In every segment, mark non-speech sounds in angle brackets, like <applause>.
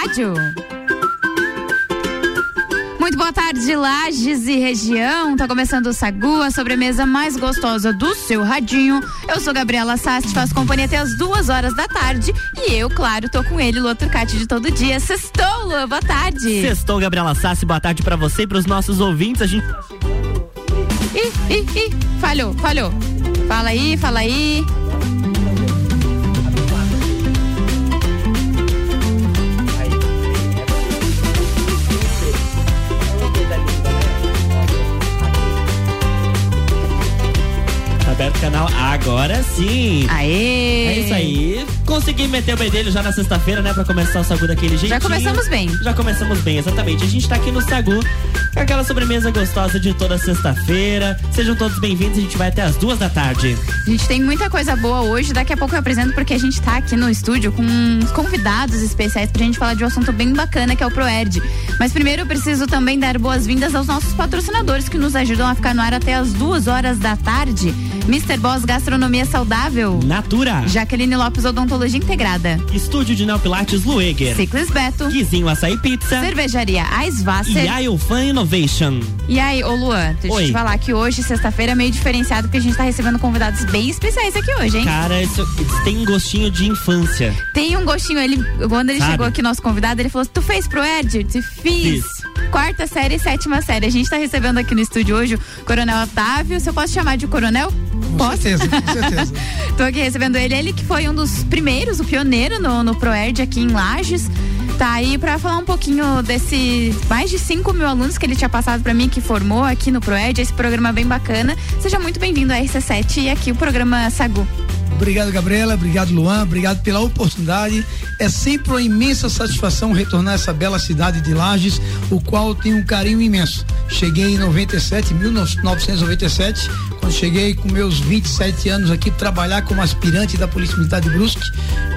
rádio. Muito boa tarde, Lages e região. Tá começando o Sagu, a sobremesa mais gostosa do seu radinho. Eu sou Gabriela Sassi, faço companhia até as duas horas da tarde. E eu, claro, tô com ele, Lua Turcati, de todo dia. Sextou, Lua, boa tarde. Sextou, Gabriela Sassi, boa tarde para você e pros nossos ouvintes. A gente tá Ih, ih, ih, falhou, falhou. Fala aí, fala aí. Agora sim. Aê! É isso aí. Consegui meter o bedelho já na sexta-feira, né? Pra começar o Sagu daquele jeito. Já começamos bem. Já começamos bem, exatamente. A gente tá aqui no Sagu, aquela sobremesa gostosa de toda sexta-feira. Sejam todos bem-vindos, a gente vai até as duas da tarde. A gente tem muita coisa boa hoje, daqui a pouco eu apresento porque a gente tá aqui no estúdio com uns convidados especiais pra gente falar de um assunto bem bacana que é o Proerd. Mas primeiro eu preciso também dar boas-vindas aos nossos patrocinadores que nos ajudam a ficar no ar até as duas horas da tarde. Mr. Boss Gastronomia Saudável. Natura. Jaqueline Lopes Odontologia Integrada. Estúdio de Neopilates Lueger. Ciclis Beto. Guizinho Açaí Pizza. Cervejaria Aisvasser. E Ayufan Innovation. E aí, ô Luan, deixa Oi. eu te falar que hoje, sexta-feira, é meio diferenciado porque a gente tá recebendo convidados bem especiais aqui hoje, hein? Cara, isso, isso tem um gostinho de infância. Tem um gostinho, ele, quando ele Sabe? chegou aqui, nosso convidado, ele falou: Tu fez pro Ed? Eu disse, Fiz. Fiz. Quarta série e sétima série. A gente tá recebendo aqui no estúdio hoje o Coronel Otávio. Se eu posso chamar de Coronel? Com certeza, com certeza. <laughs> Tô aqui recebendo ele, ele que foi um dos primeiros, o pioneiro no, no ProErd aqui em Lages. Tá aí pra falar um pouquinho desse mais de 5 mil alunos que ele tinha passado pra mim, que formou aqui no ProErd, esse programa bem bacana. Seja muito bem-vindo à RC7 e aqui o programa Sagu. Obrigado, Gabriela. Obrigado, Luan. Obrigado pela oportunidade. É sempre uma imensa satisfação retornar a essa bela cidade de Lages, o qual eu tenho um carinho imenso. Cheguei em 97, 1997, quando cheguei com meus 27 anos aqui trabalhar como aspirante da Polícia Militar de Brusque,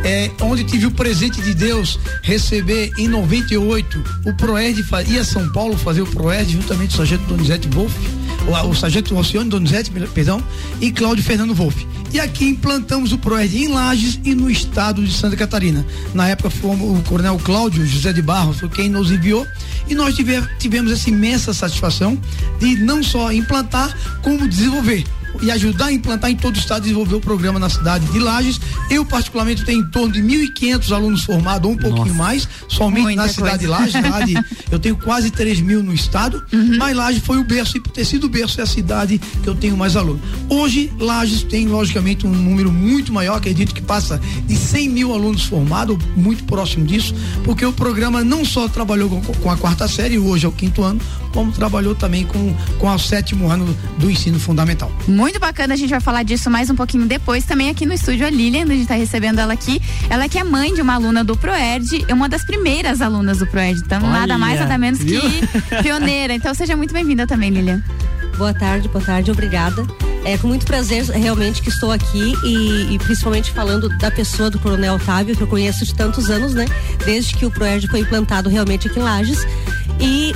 é, onde tive o presente de Deus receber em 98 o Proerd ia São Paulo fazer o Proerd juntamente com o sargento Donizete Wolff, o, o sargento Alcione Donizete, perdão, e Cláudio Fernando Wolff. E aqui implantamos o ProERD em Lages e no estado de Santa Catarina. Na época fomos o coronel Cláudio José de Barros foi quem nos enviou e nós tive- tivemos essa imensa satisfação de não só implantar, como desenvolver e ajudar a implantar em todo o estado, desenvolver o programa na cidade de Lages. Eu, particularmente, tenho em torno de 1.500 alunos formados, ou um pouquinho Nossa. mais, somente Muita na cidade de. Lages. Lá de- <laughs> eu tenho quase 3 mil no estado, mas Lages foi o berço, e por ter sido o berço, é a cidade que eu tenho mais alunos. Hoje, Lages tem, logicamente, um número muito maior, acredito que passa de 100 mil alunos formados, muito próximo disso, porque o programa não só trabalhou com, com a quarta série, hoje é o quinto ano, como trabalhou também com, com o sétimo ano do ensino fundamental. Muito bacana, a gente vai falar disso mais um pouquinho depois. Também aqui no estúdio a Lilian, a gente tá recebendo ela aqui. Ela que é mãe de uma aluna do ProErd, é uma das primeiras alunas do ProErd. Então, Olha, nada mais, nada menos viu? que <laughs> pioneira. Então, seja muito bem-vinda também, Lilian. Boa tarde, boa tarde, obrigada. É com muito prazer realmente que estou aqui e, e principalmente falando da pessoa do Coronel Otávio, que eu conheço de tantos anos, né? Desde que o Proerd foi implantado realmente aqui em Lages. E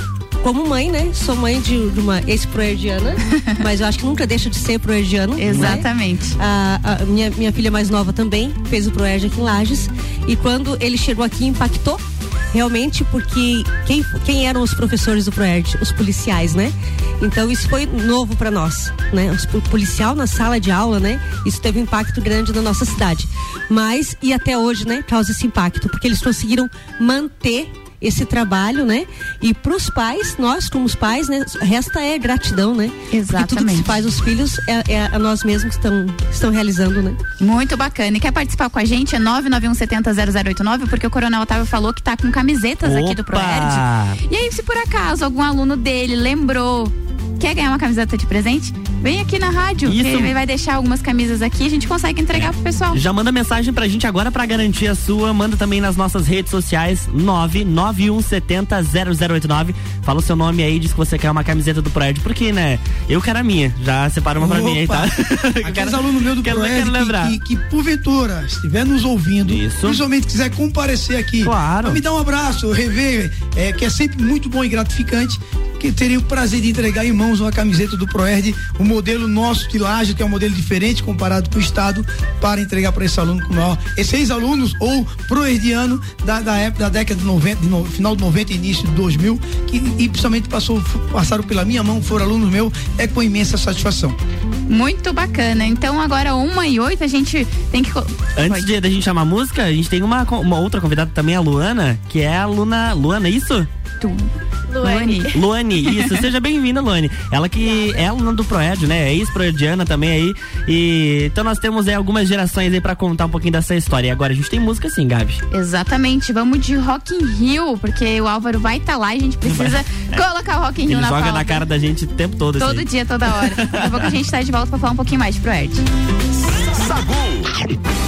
como mãe, né? Sou mãe de, de uma ex-proerdiana, <laughs> mas eu acho que nunca deixa de ser proerdiano. né? Exatamente. A, a minha, minha filha mais nova também fez o Proerd aqui em Lages. E quando ele chegou aqui, impactou realmente porque quem, quem eram os professores do Proerd? Os policiais, né? Então isso foi novo para nós, né? Os po- policial na sala de aula, né? Isso teve um impacto grande na nossa cidade. Mas, e até hoje, né? Causa esse impacto, porque eles conseguiram manter esse trabalho, né? E para os pais, nós como os pais, né? Resta é gratidão, né? Porque tudo que Exatamente. se faz os filhos é, é a nós mesmos que estão, estão realizando, né? Muito bacana. E quer participar com a gente? É 991700089, porque o Coronel Otávio falou que tá com camisetas aqui do Opa! ProErd. E aí, se por acaso algum aluno dele lembrou, quer ganhar uma camiseta de presente? Vem aqui na rádio, Isso. ele vai deixar algumas camisas aqui, a gente consegue entregar pro pessoal. Já manda mensagem pra gente agora pra garantir a sua. Manda também nas nossas redes sociais 991700089. Fala o seu nome aí, diz que você quer uma camiseta do Proerd. Porque, né? Eu quero a minha. Já separa uma pra mim aí, tá? <laughs> Opa! Aqueles alunos meus do quero, Proerd quero lembrar. que, que, que, porventura estiver nos ouvindo, Isso. principalmente quiser comparecer aqui, Claro. me dar um abraço, rever, é, que é sempre muito bom e gratificante, que teria o prazer de entregar em mãos uma camiseta do Proerd, o modelo nosso de laje, que é um modelo diferente comparado com o Estado, para entregar para esse aluno com maior. Esses ex-alunos ou proerdiano da, da época da década de 90, de no, final de 90 e início de 2000, que e principalmente passou, passaram pela minha mão, foram alunos meus, é com imensa satisfação. Muito bacana. Então agora uma e oito a gente tem que. Antes de, a gente chamar a música, a gente tem uma, uma outra convidada também, a Luana, que é a Luna. Luana, é isso? Tu. Luane. Luane, isso. Seja bem-vinda, Luane. Ela que é aluna do Proed, né? É ex-proediana também aí. E então nós temos aí algumas gerações aí pra contar um pouquinho dessa história. E agora a gente tem música sim, Gabi. Exatamente. Vamos de Rock in Rio, porque o Álvaro vai estar tá lá e a gente precisa colocar o Rock in Rio Ele na joga pauta. na cara da gente o tempo todo. Todo dia, toda hora. Daqui a pouco a gente tá de volta pra falar um pouquinho mais de Proed. Sagu.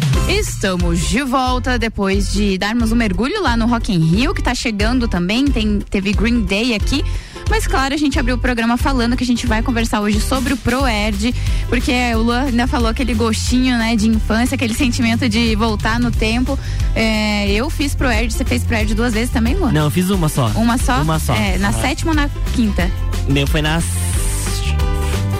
Estamos de volta depois de darmos um mergulho lá no Rock in Rio, que tá chegando também, tem, teve Green Day aqui. Mas claro, a gente abriu o programa falando que a gente vai conversar hoje sobre o ProErd, porque o Luan ainda falou aquele gostinho, né, de infância, aquele sentimento de voltar no tempo. É, eu fiz ProErd, você fez ProErd duas vezes também, Luan? Não, eu fiz uma só. Uma só? Uma só. É, na Ah. sétima ou na quinta? Meu foi na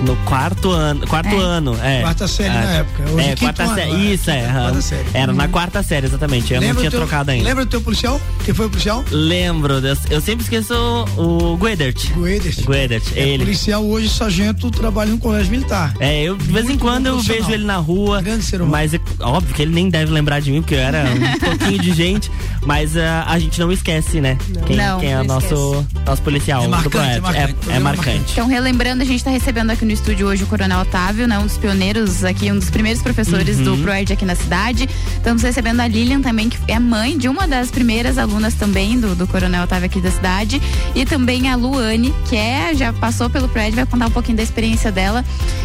no quarto ano, quarto É. ano, é. Quarta série É. na época. Hoje é, quarta ano, série. é. Isso, é. Quarta série. Era na quarta série, exatamente. Eu não Lembra tinha do teu- trocado ainda. Lembra do teu policial? Quem foi o policial? Lembro, eu, eu sempre esqueço o Guedert. O Ederson. Guedert, É ele. policial hoje, sargento, trabalha no colégio militar. É, eu de vez em quando eu vejo ele na rua. Grande ser humano. Mas é óbvio que ele nem deve lembrar de mim, porque eu era um <laughs> pouquinho de gente. Mas ah, a gente não esquece, né? Quem, Não, quem é o não nosso, nosso policial É do marcante, Proerd. é marcante, É, é marcante. Então, relembrando, a gente está recebendo aqui no estúdio hoje o Coronel Otávio, né, um dos pioneiros aqui, um dos primeiros professores Uhum. do ProErd aqui na cidade. Estamos recebendo a Lilian também, que é mãe de uma das primeiras alunas também do, do Coronel Otávio aqui da cidade. E também a Luane, que é, já passou pelo ProErd, vai contar um pouquinho da experiência dela.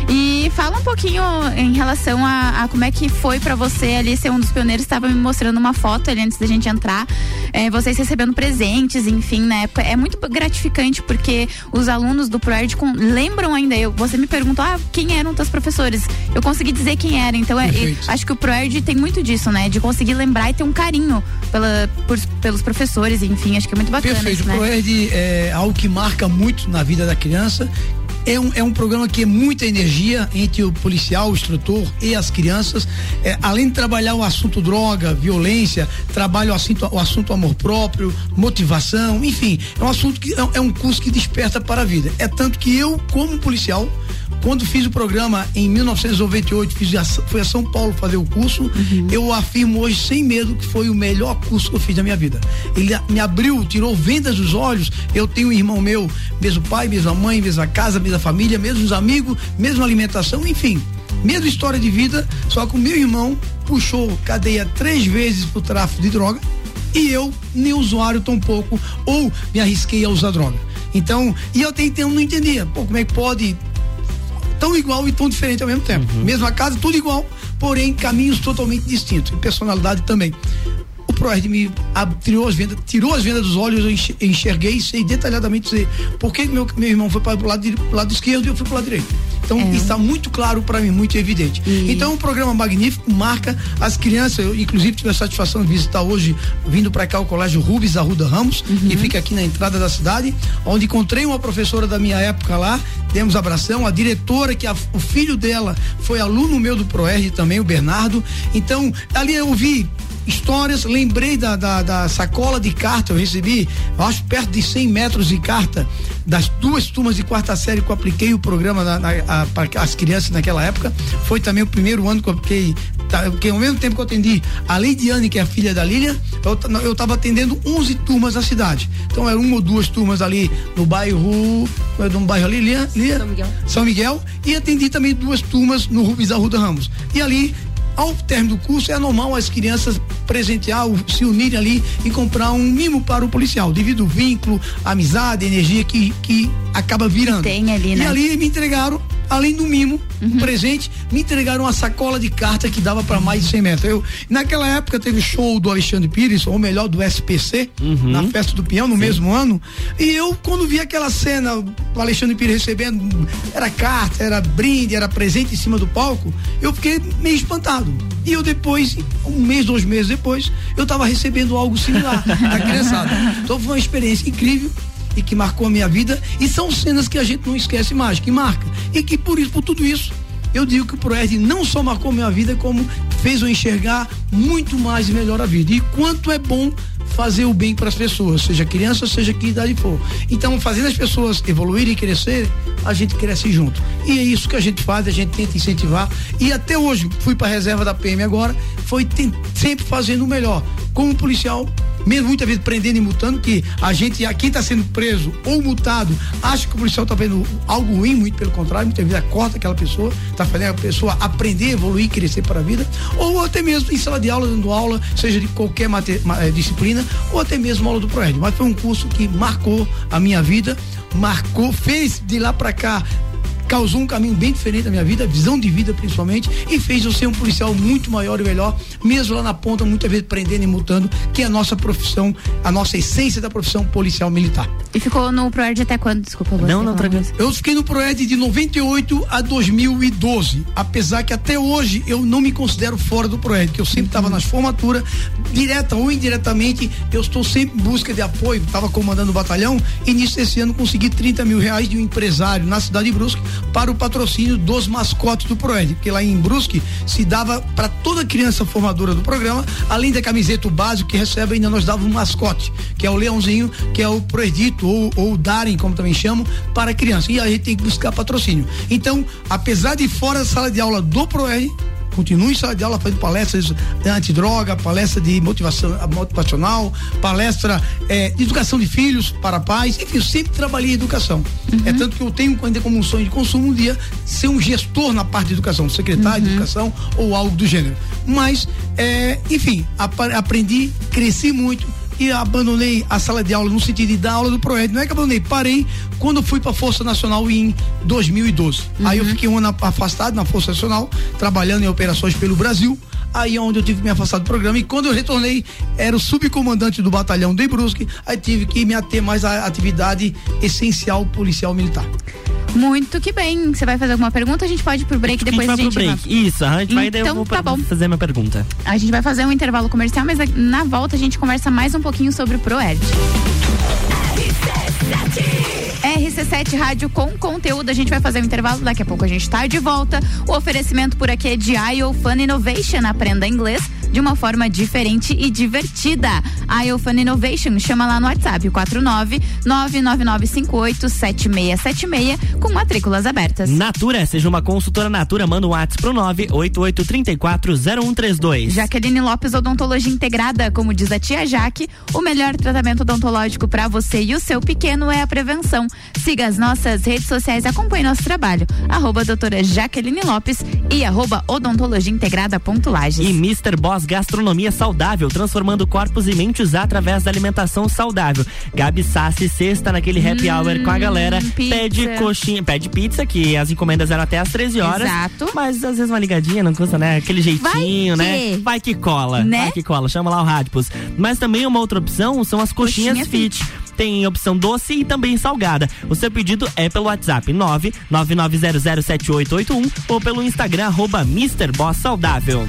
E fala um pouquinho em relação a, a como é que foi para você ali ser um dos pioneiros. Estava me mostrando uma foto ali antes da gente entrar. É, vocês recebendo presentes, enfim, na época. É muito gratificante porque os alunos do ProErd com- lembram ainda. Eu, você me perguntou, ah, quem eram teus professores? Eu consegui dizer quem era. Então, é, e acho que o ProErd tem muito disso, né? De conseguir lembrar e ter um carinho pela, por- pelos professores, enfim. Acho que é muito bacana Perfeito. isso, O né? ProErd é algo que marca muito na vida da criança. É um, é um programa que é muita energia entre o policial, o instrutor e as crianças. É, além de trabalhar o assunto droga, violência, trabalha o assunto, o assunto amor próprio, motivação, enfim. É um assunto que é, é um curso que desperta para a vida. É tanto que eu, como policial, quando fiz o programa em 1998, fiz a, fui a São Paulo fazer o curso, eu afirmo hoje sem medo que foi o melhor curso que eu fiz da minha vida. Ele me abriu, tirou vendas dos olhos. Eu tenho um irmão meu, mesmo pai, mesma mãe, mesma casa, mesma família, mesmos amigos, mesma alimentação, enfim. Mesma história de vida, só que o meu irmão puxou cadeia três vezes por tráfico de droga e eu, nem usuário tão pouco, ou me arrisquei a usar droga. Então, e eu até então não entendia, pô, como é que pode tão igual e tão diferente ao mesmo tempo. Mesma casa, tudo igual, porém caminhos totalmente distintos e personalidade também. O Proerd me tirou as vendas, tirou as vendas dos olhos, eu enx- enxerguei sei detalhadamente dizer por que meu, meu irmão foi para o lado, lado esquerdo e eu fui para o lado direito. Então É. está muito claro para mim, muito evidente. Então um programa magnífico, marca as crianças, eu inclusive tive a satisfação de visitar hoje, vindo para cá o Colégio Rubens Arruda Ramos, que fica aqui na entrada da cidade, onde encontrei uma professora da minha época lá, demos abração, a diretora, que a- o filho dela foi aluno meu do Proerd também, o Bernardo. Então, ali eu vi histórias, lembrei da, da, da sacola de carta, eu recebi, eu acho perto de 100 metros de carta das duas turmas de quarta série que eu apliquei o programa na, na, a- para as crianças naquela época. Foi também o primeiro ano que eu apliquei, tá, porque ao mesmo tempo que eu atendi a Leidiane, que é a filha da Lilian, eu, ta- eu tava atendendo 11 turmas na cidade. Então era uma ou duas turmas ali no bairro, é no bairro ali, Lia, Lia, São Miguel. São Miguel, e atendi também duas turmas no Rubens Arruda Ramos. E ali ao término do curso, é normal as crianças presentear, se unirem ali e comprar um mimo para o policial, devido ao vínculo, amizade, energia que, que acaba virando. tem ali, e né? ali me entregaram, além do mimo, um presente, me entregaram uma sacola de carta que dava para mais de 100 metros. Eu, naquela época teve o show do Alexandre Pires, ou melhor, do SPC, na Festa do Peão, no mesmo ano. E eu, quando vi aquela cena, o Alexandre Pires recebendo, era carta, era brinde, era presente em cima do palco, eu fiquei meio espantado. E eu depois, um mês, dois meses depois, eu estava recebendo algo similar <laughs> da criançada. Então foi uma experiência incrível e que marcou a minha vida e são cenas que a gente não esquece mais, que marca. E que por isso, por tudo isso, eu digo que o Proerd não só marcou minha vida, como fez eu enxergar muito mais e melhor a vida. E quanto é bom fazer o bem para as pessoas, seja criança, seja que idade for. Então, fazendo as pessoas evoluírem e crescerem, a gente cresce junto. E é isso que a gente faz, a gente tenta incentivar. E até hoje, fui para a reserva da PM agora, foi sempre fazendo o melhor. Como policial, mesmo muitas vezes prendendo e multando, que a gente, quem está sendo preso ou multado, acha que o policial está vendo algo ruim, muito pelo contrário, muitas vezes corta aquela pessoa, está fazendo a pessoa aprender, evoluir, crescer para a vida, ou até mesmo em sala de aula, dando aula, seja de qualquer eh, disciplina, ou até mesmo aula do Proerd. Mas foi um curso que marcou a minha vida, marcou, fez de lá para cá causou um caminho bem diferente na minha vida, visão de vida principalmente, e fez eu ser um policial muito maior e melhor, mesmo lá na ponta, muitas vezes prendendo e multando, que é a nossa profissão, a nossa essência da profissão policial militar. E ficou no ProErd até quando? Desculpa, você Não, não, tranquilo. Eu fiquei no ProEd de 98 a 2012, apesar que até hoje eu não me considero fora do ProEd, que eu sempre estava nas formaturas, direta ou indiretamente, eu estou sempre em busca de apoio, estava comandando o batalhão, e nisso esse ano consegui 30 mil reais de um empresário na cidade de Brusque para o patrocínio dos mascotes do ProEd, porque lá em Brusque se dava para toda criança formadora do programa, além da camiseta básico que recebe, ainda nós dava um mascote, que é o leãozinho, que é o Proedito ou, o Darem, como também chamam, para criança. E a gente tem que buscar patrocínio. Então, apesar de fora da sala de aula do ProEd, continuo em sala de aula fazendo palestras antidroga, palestra de motivação motivacional, palestra eh, de educação de filhos para pais, enfim, eu sempre trabalhei em educação. É tanto que eu tenho ainda como um sonho de consumo um dia ser um gestor na parte de educação, secretário de educação ou algo do gênero. Mas, eh, enfim, aprendi, cresci muito e abandonei a sala de aula no sentido de dar aula do Proed. Não é que abandonei, parei quando fui para a Força Nacional em 2012. Aí eu fiquei um ano afastado na Força Nacional, trabalhando em operações pelo Brasil. Aí é onde eu tive que me afastar do programa e quando eu retornei, era o subcomandante do batalhão de Brusque, aí tive que me ater mais à atividade essencial policial militar. Muito que bem. Você vai fazer alguma pergunta? A gente pode ir pro break Acho depois a gente vai pro break. Isso, a gente vai daí eu Então, vou tá bom. fazer minha pergunta. A gente vai fazer um intervalo comercial, mas na volta a gente conversa mais um pouquinho sobre o ProErd. RC7 Rádio com conteúdo. A gente vai fazer um intervalo, daqui a pouco a gente tá de volta. O oferecimento por aqui é de IO Fun Innovation. Aprenda inglês de uma forma diferente e divertida. IO Fun Innovation, chama lá no WhatsApp, o 49 999587676 com matrículas abertas. Natura, seja uma consultora Natura, manda um WhatsApp pro 988340132. Jaqueline Lopes Odontologia Integrada, como diz a tia Jaque, o melhor tratamento odontológico para você e o seu pequeno é a prevenção. Siga as nossas redes sociais e acompanhe nosso trabalho. Arroba doutora Jaqueline Lopes e arroba. E Mr. Boss Gastronomia Saudável, transformando corpos e mentes através da alimentação saudável. Gabi Sassi, sexta naquele happy hour com a galera. Hum, pizza. Pede coxinha, pede pizza, que as encomendas eram até às 13 horas. Exato. Mas às vezes uma ligadinha não custa, né? Aquele jeitinho, Vai né? Vai que cola. Né? Vai que cola. Chama lá o Radipus. Mas também uma outra opção são as coxinhas Coxinha fit. Tem opção doce e também salgada. O seu pedido é pelo WhatsApp 999007881 ou pelo Instagram arroba Mr. Boss Saudável.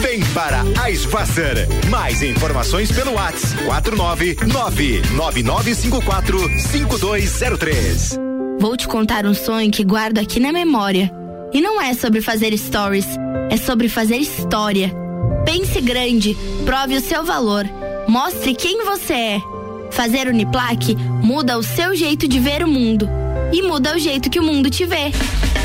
Vem para Eisvasser. Mais informações pelo WhatsApp 49999545203. Vou te contar um sonho que guardo aqui na memória. E não é sobre fazer stories, é sobre fazer história. Pense grande, prove o seu valor, mostre quem você é. Fazer Uniplaque muda o seu jeito de ver o mundo e muda o jeito que o mundo te vê.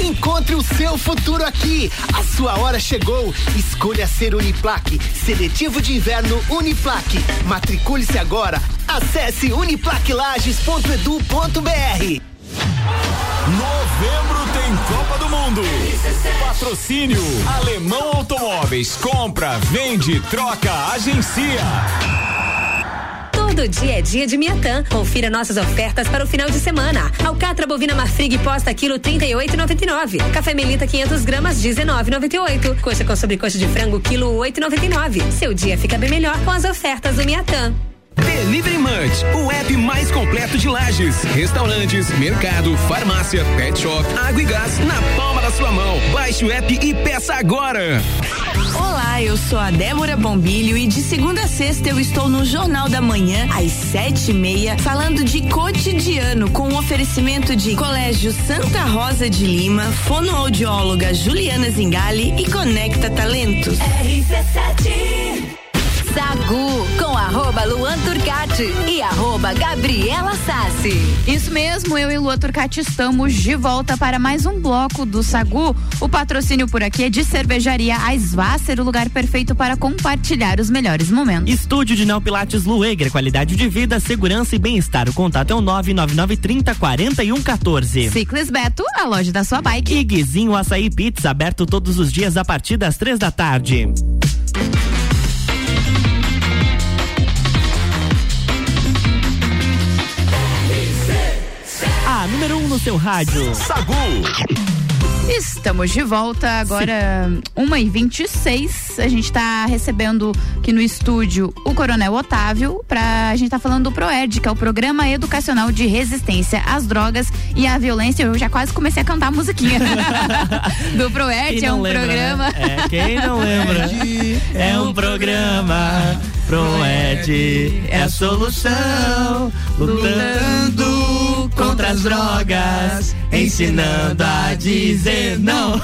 Encontre o seu futuro aqui. A sua hora chegou. Escolha ser Uniplaque. Seletivo de inverno Uniplaque. Matricule-se agora. Acesse uniplaquilages.edu.br. Novembro tem Copa do Mundo. Patrocínio Alemão Automóveis. Compra, vende, troca, agencia. Todo dia é dia de Miatã. Confira nossas ofertas para o final de semana. Alcatra bovina Marfrig posta quilo 38,99. Café Melita 500 gramas 19,98. Coxa com sobrecoxa de frango quilo 8,99. Seu dia fica bem melhor com as ofertas do Miatã. Delivery Munch, o app mais completo de lajes, restaurantes, mercado, farmácia, pet shop, água e gás na palma da sua mão. Baixe o app e peça agora. Eu sou a Débora Bombilho e de segunda a sexta eu estou no Jornal da Manhã às sete e meia falando de cotidiano com o oferecimento de Colégio Santa Rosa de Lima, fonoaudióloga Juliana Zingali e Conecta Talentos. RC7 Sagu com arroba Luan Turcati e arroba Gabriela Sassi. Isso mesmo, eu e Luan Turcati estamos de volta para mais um bloco do Sagu. O patrocínio por aqui é de cervejaria Aisvasser, o lugar perfeito para compartilhar os melhores momentos. Estúdio de Neopilates Lueger, qualidade de vida, segurança e bem-estar. O contato é o 99930 4114. Ciclis Beto, a loja da sua bike. E Guizinho Açaí Pizza, aberto todos os dias a partir das três da tarde. Número 1 um no seu rádio. Sagu. Estamos de volta agora, 1h26. A gente está recebendo aqui no estúdio o Coronel Otávio. Pra, a gente tá falando do PROED, que é o Programa Educacional de Resistência às Drogas e à Violência. Eu já quase comecei a cantar a musiquinha <laughs> do PROED. É um lembra, programa. Né? É, quem não lembra? <laughs> é um programa. PROED é a solução. Lutando contra as drogas. Ensinando a dizer não. <laughs>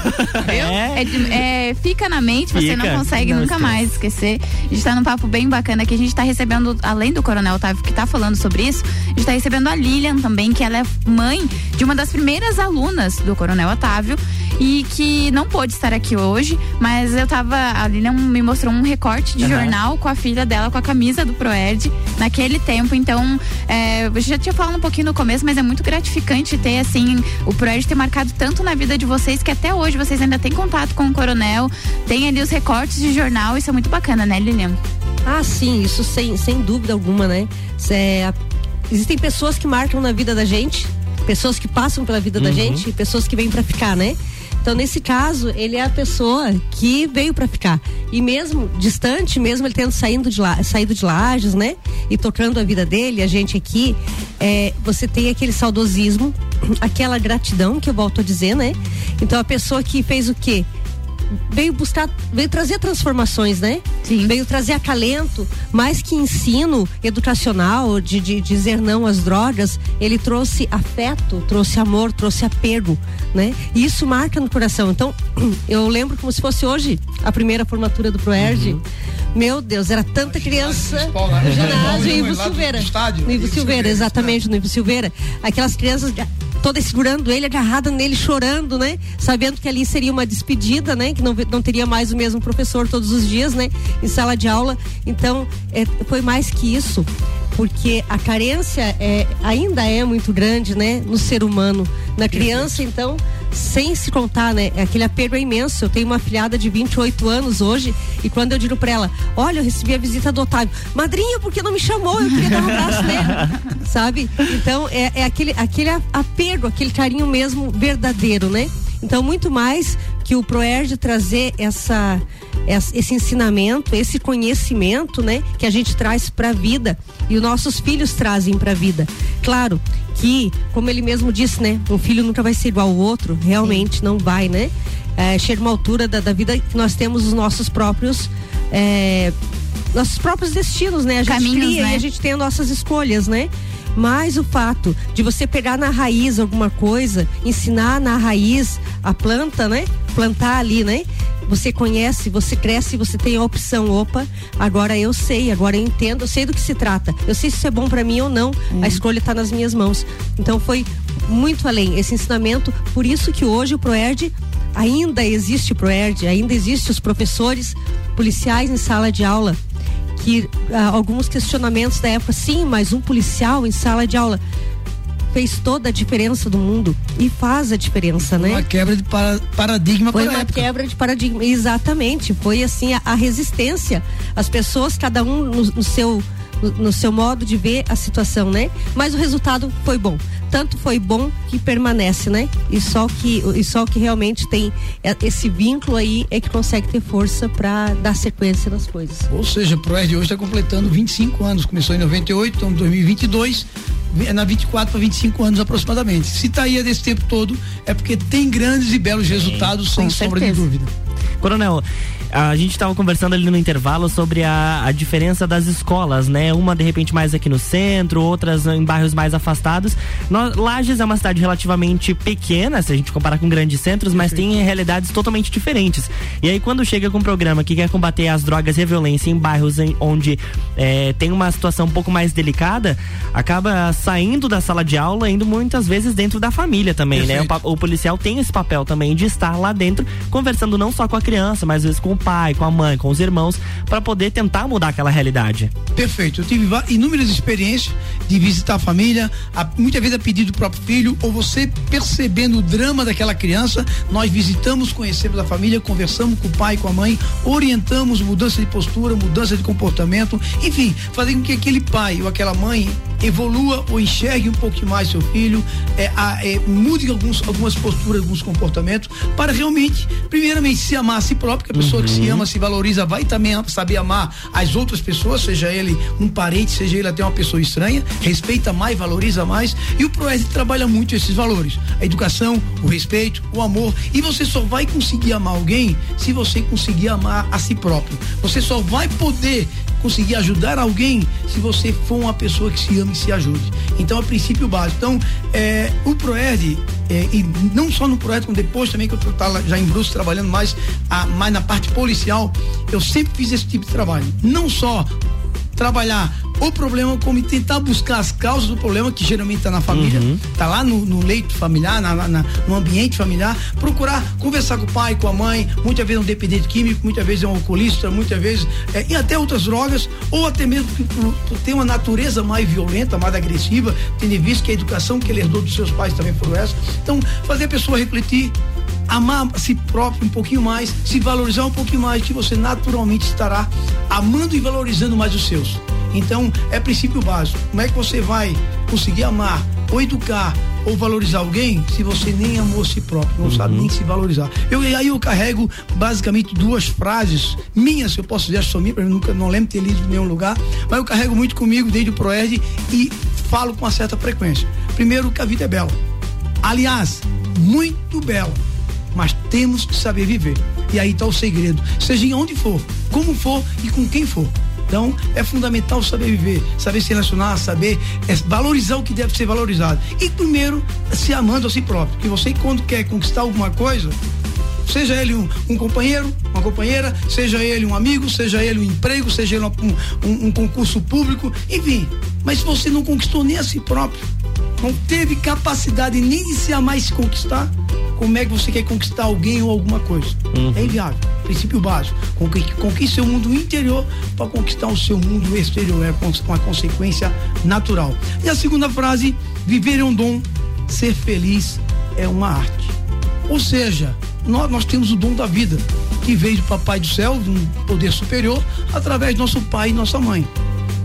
É. É, fica na mente, você Fica, não consegue não nunca esquece. mais esquecer. A gente tá num papo bem bacana que a gente tá recebendo, além do Coronel Otávio que tá falando sobre isso, a gente tá recebendo a Lilian também, que ela é mãe de uma das primeiras alunas do Coronel Otávio e que não pôde estar aqui hoje, mas eu tava. A Lilian me mostrou um recorte de Aham. jornal com a filha dela com a camisa do Proerd naquele tempo. Então, é, eu já tinha falado um pouquinho no começo, mas é muito gratificante ter, assim, o Proerd ter marcado tanto na vida de vocês que até hoje vocês ainda têm contato com o coronel, tem ali os recortes de jornal, isso é muito bacana, né, Lilian? Ah, sim, isso sem, sem dúvida alguma, né? Cê- existem pessoas que marcam na vida da gente, pessoas que passam pela vida da Uhum. gente e pessoas que vêm pra ficar, né? Então, nesse caso, ele é a pessoa que veio pra ficar. E mesmo distante, mesmo ele tendo saído de, saído de Lages, né? E tocando a vida dele, a gente aqui, é, você tem aquele saudosismo, <clears throat> aquela gratidão que eu volto a dizer, né? Então, a pessoa que fez o quê? Veio buscar, veio trazer transformações, né? Sim. Veio trazer acalento, mais que ensino educacional de, de dizer não às drogas, ele trouxe afeto, trouxe amor, trouxe apego, né? E isso marca no coração. Então, <clears throat> eu lembro como se fosse hoje a primeira formatura do Proerd. Uhum. Meu Deus, era tanta criança. Ginásio Ivo Silveira. No Ivo Silveira, exatamente, no Ivo Silveira. Aquelas crianças toda segurando ele, agarrada nele, chorando, né? Sabendo que ali seria uma despedida, né? Que não, não teria mais o mesmo professor todos os dias, né? Em sala de aula. Então, é, foi mais que isso porque a carência é, ainda é muito grande, né, no ser humano. Na criança, então, sem se contar, né, aquele apego é imenso. Eu tenho uma filhada de 28 anos hoje e quando eu digo para ela, olha, eu recebi a visita do Otávio, madrinha, por que não me chamou? Eu queria dar um abraço nele, <laughs> sabe? Então, é, é aquele, aquele apego, aquele carinho mesmo verdadeiro, né? Então, muito mais que o Proerd trazer essa, esse ensinamento, esse conhecimento, né, que a gente traz para a vida e os nossos filhos trazem para a vida. Claro que, como ele mesmo disse, né, um filho nunca vai ser igual ao outro, realmente Sim. não vai, né? É, chega uma altura da, da, vida que nós temos os nossos próprios é, nossos próprios destinos, né? A gente Caminhos, cria né? e a gente tem as nossas escolhas, né? Mas o fato de você pegar na raiz alguma coisa, ensinar na raiz a planta, né? Plantar ali, né? Você conhece, você cresce, você tem a opção, opa, agora eu sei, agora eu entendo, eu sei do que se trata. Eu sei se isso é bom para mim ou não. Hum. A escolha está nas minhas mãos. Então foi muito além esse ensinamento, por isso que hoje o Proerd ainda existe o Proerd, ainda existe os professores policiais em sala de aula que ah, alguns questionamentos da época, sim, mas um policial em sala de aula fez toda a diferença do mundo e faz a diferença, né? Uma quebra de para, paradigma Foi uma época. quebra de paradigma, exatamente. Foi assim a, a resistência. As pessoas, cada um no, no seu no, no, seu modo de ver a situação, né? Mas o resultado foi bom. Tanto foi bom que permanece, né? E só que e só que realmente tem esse vínculo aí é que consegue ter força para dar sequência nas coisas. Ou seja, o Proerd hoje está completando 25 anos, começou em 98, então 2022 é na 24 para 25 anos aproximadamente. Se tá aí desse tempo todo, é porque tem grandes e belos resultados, sem sombra de dúvida. Coronel, a gente estava conversando ali no intervalo sobre a, a diferença das escolas, né? Uma de repente mais aqui no centro, outras em bairros mais afastados. Nós, Lages é uma cidade relativamente pequena, se a gente comparar com grandes centros, mas tem realidades totalmente diferentes. E aí quando chega com um programa que quer combater as drogas e a violência em bairros em, onde é, tem uma situação um pouco mais delicada, acaba saindo da sala de aula, indo muitas vezes dentro da família também, né? Perfeito. né? O, o policial tem esse papel também de estar lá dentro, conversando não só com a criança, mas às vezes com o pai, com a mãe, com os irmãos, para poder tentar mudar aquela realidade. Perfeito. Eu tive inúmeras experiências de visitar a família, a, muitas vezes a pedido do próprio filho, ou você percebendo o drama daquela criança, nós visitamos, conhecemos a família, conversamos com o pai, com a mãe, orientamos mudança de postura, mudança de comportamento, enfim, fazendo com que aquele pai ou aquela mãe evolua ou enxergue um pouco mais seu filho, é, a, é, mude alguns, algumas posturas, alguns comportamentos, para realmente, primeiramente, se amar a si próprio, que a pessoa uhum. que se ama, se valoriza, vai também saber amar as outras pessoas, seja ele um parente, seja ele até uma pessoa estranha, respeita mais, valoriza mais. E o Proed trabalha muito esses valores: a educação, o respeito, o amor. E você só vai conseguir amar alguém se você conseguir amar a si próprio. Você só vai poder conseguir ajudar alguém se você for uma pessoa que se ama e se ajude. Então é o princípio básico. Então, é, o Proerd, é, e não só no Proerd, como depois também que eu estou já em Bruxelas trabalhando mais, a, mais na parte policial, eu sempre fiz esse tipo de trabalho. Não só trabalhar o problema como tentar buscar as causas do problema que geralmente está na família, uhum. tá lá no, no leito familiar, na, na, no ambiente familiar, procurar conversar com o pai, com a mãe, muitas vezes é um dependente químico, muitas vezes é um alcoolista, muitas vezes é, e até outras drogas, ou até mesmo por ter uma natureza mais violenta, mais agressiva, tendo visto que a educação que ele herdou dos seus pais também foram essa. Então, fazer a pessoa refletir, amar a si próprio um pouquinho mais, se valorizar um pouquinho mais, que você naturalmente estará amando e valorizando mais os seus. Então, é princípio básico. Como é que você vai conseguir amar ou educar ou valorizar alguém se você nem amou a si próprio, não uhum. sabe nem se valorizar. Eu aí eu carrego basicamente duas frases minhas, eu posso dizer, assumir, eu nunca não lembro ter lido em nenhum lugar, mas eu carrego muito comigo desde o Proerd e falo com uma certa frequência. Primeiro que a vida é bela. Aliás, muito bela, mas temos que saber viver. E aí está o segredo. Seja em onde for, como for e com quem for. Então, é fundamental saber viver, saber se relacionar, saber é, valorizar o que deve ser valorizado. E primeiro, se amando a si próprio. Porque você, quando quer conquistar alguma coisa, seja ele um, um, companheiro, uma companheira, seja ele um amigo, seja ele um emprego, seja ele um, um, um concurso público, enfim. Mas se você não conquistou nem a si próprio, não teve capacidade nem de se amar e se conquistar, como é que você quer conquistar alguém ou alguma coisa? Uhum. É inviável. Princípio básico. Conquiste seu mundo interior para conquistar o seu mundo exterior. É uma consequência natural. E a segunda frase: viver é um dom, ser feliz é uma arte. Ou seja, nós, nós temos o dom da vida, que veio do Papai do Céu, de um poder superior, através do nosso pai e nossa mãe.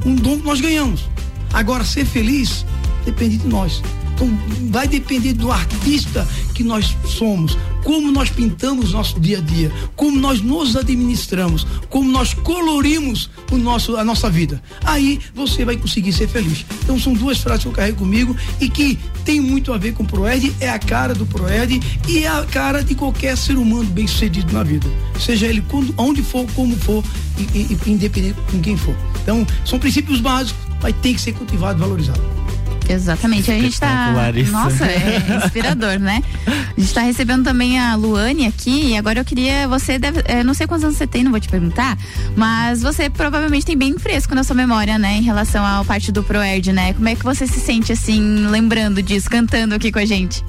Um dom que nós ganhamos. Agora, ser feliz depende de nós. Então, vai depender do artista que nós somos, como nós pintamos nosso dia a dia, como nós nos administramos, como nós colorimos o nosso, a nossa vida. Aí você vai conseguir ser feliz. Então são duas frases que eu carrego comigo e que tem muito a ver com o Proed, é a cara do Proed e é a cara de qualquer ser humano bem sucedido na vida. Seja ele quando, onde for, como for, e, e, independente com quem for. Então, são princípios básicos, mas tem que ser cultivado e valorizado. Exatamente. A gente tá. Isso. Nossa, é inspirador, né? A gente tá recebendo também a Luane aqui e agora eu queria. Você deve. É, não sei quantos anos você tem, não vou te perguntar, mas você provavelmente tem bem fresco na sua memória, né? Em relação ao parte do Proerd, né? Como é que você se sente assim, lembrando disso, cantando aqui com a gente?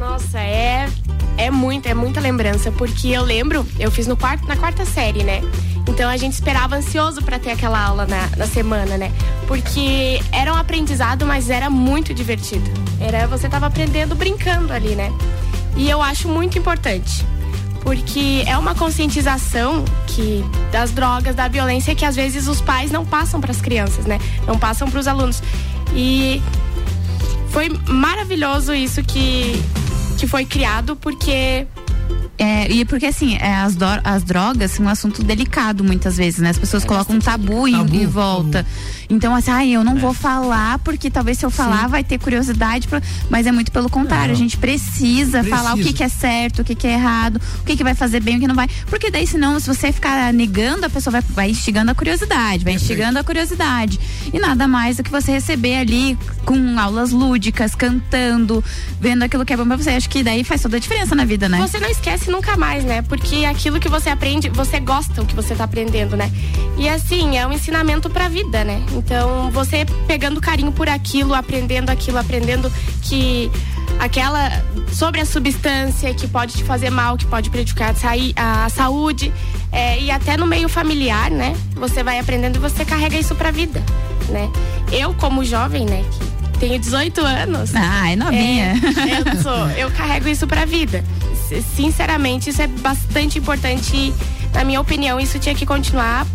Nossa, é. É muita, é muita lembrança, porque eu lembro, eu fiz no quarto, na quarta série, né? Então a gente esperava ansioso para ter aquela aula na, na semana, né? Porque era um aprendizado, mas era muito divertido. Era você tava aprendendo brincando ali, né? E eu acho muito importante porque é uma conscientização que das drogas, da violência que às vezes os pais não passam para as crianças, né? Não passam para os alunos. E foi maravilhoso isso que que foi criado porque é, e porque assim, é, as, do, as drogas são um assunto delicado muitas vezes, né? As pessoas é colocam um tabu, em, tabu em, volta. Tabu. Então, assim, ah, eu não é. vou falar, porque talvez se eu falar Sim. vai ter curiosidade, pra... mas é muito pelo contrário. A gente precisa, precisa, falar o que, que é certo, o que, que é errado, o que, que vai fazer bem, o que não vai. Porque daí, senão, se você ficar negando, a pessoa vai, vai instigando a curiosidade, vai instigando a curiosidade. E nada mais do que você receber ali com aulas lúdicas, cantando, vendo aquilo que é bom pra você. Acho que daí faz toda a diferença na vida, né? Você não esquece nunca mais, né? Porque aquilo que você aprende, você gosta o que você tá aprendendo, né? E assim, é um ensinamento pra vida, né? Então, você pegando carinho por aquilo, aprendendo aquilo, aprendendo que aquela sobre a substância que pode te fazer mal, que pode prejudicar a saúde é, e até no meio familiar, né? Você vai aprendendo e você carrega isso pra vida, né? Eu como jovem, né? Que tenho 18 anos. Ah, é novinha. É, eu, sou, eu carrego isso pra vida sinceramente, isso é bastante importante na minha opinião, isso tinha que continuar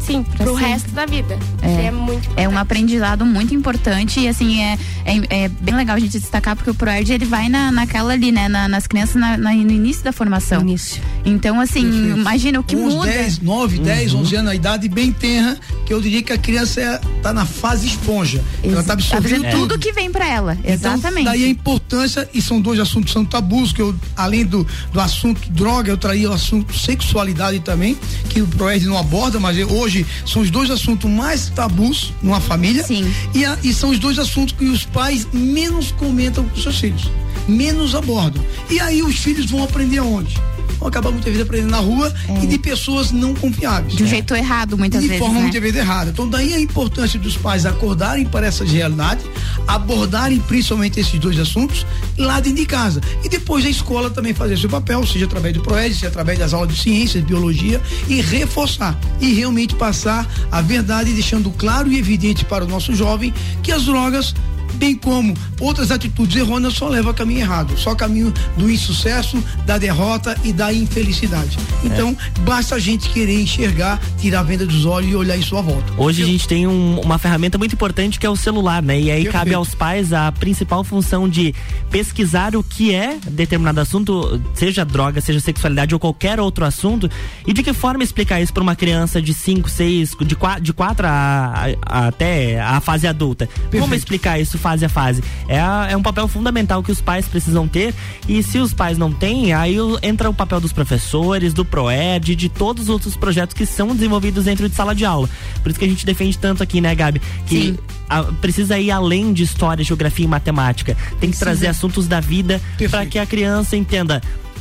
sim, pro sim. resto da vida. É, é muito importante. É um aprendizado muito importante e assim, é, é, é, bem legal a gente destacar porque o ProErd ele vai na, naquela ali, né? Na, nas crianças na, na, no início da formação. Início. Então, assim, Perfeito. imagina o que Uns muda. 10, 9, 10, uhum. 11 anos, a idade bem tenra, que eu diria que a criança é, tá na fase esponja. Ex ela tá absorvendo tá tudo que vem para ela. Então, Exatamente. Daí a importância, e são dois assuntos são tabus, que eu, além do, do assunto droga, eu traria o assunto sexualidade também, que o ProErd não aborda, mas hoje hoje são os dois assuntos mais tabus numa família. Sim. E, a, e são os dois assuntos que os pais menos comentam com seus filhos, menos abordam. E aí os filhos vão aprender aonde? Vão acabar muitas vezes aprendendo na rua é. e de pessoas não confiáveis. De um jeito errado, muitas de vezes. De forma né? muitas vezes errada. Então, daí a importância dos pais acordarem para essas realidades, abordarem principalmente esses dois assuntos lá dentro de casa. E depois a escola também fazer seu papel, seja através do ProED, seja através das aulas de ciências, de biologia, e reforçar. E realmente passar a verdade, deixando claro e evidente para o nosso jovem que as drogas bem como outras atitudes errôneas só levam a caminho errado, só caminho do insucesso, da derrota e da infelicidade. Então, é. basta a gente querer enxergar, tirar a venda dos olhos e olhar em sua volta. Hoje Eu... a gente tem um, uma ferramenta muito importante que é o celular, né? E aí Perfeito. cabe aos pais a principal função de pesquisar o que é determinado assunto, seja droga, seja sexualidade ou qualquer outro assunto, e de que forma explicar isso para uma criança de 5, 6, de 4 de quatro a, a, até a fase adulta. Perfeito. Como explicar isso fase a fase. É, é um papel fundamental que os pais precisam ter e se os pais não têm, aí entra o papel dos professores, do PROED, de todos os outros projetos que são desenvolvidos dentro de sala de aula. Por isso que a gente defende tanto aqui, né, Gabi? Que a, precisa ir além de história, geografia e matemática. Tem que precisa. trazer assuntos da vida para que a criança entenda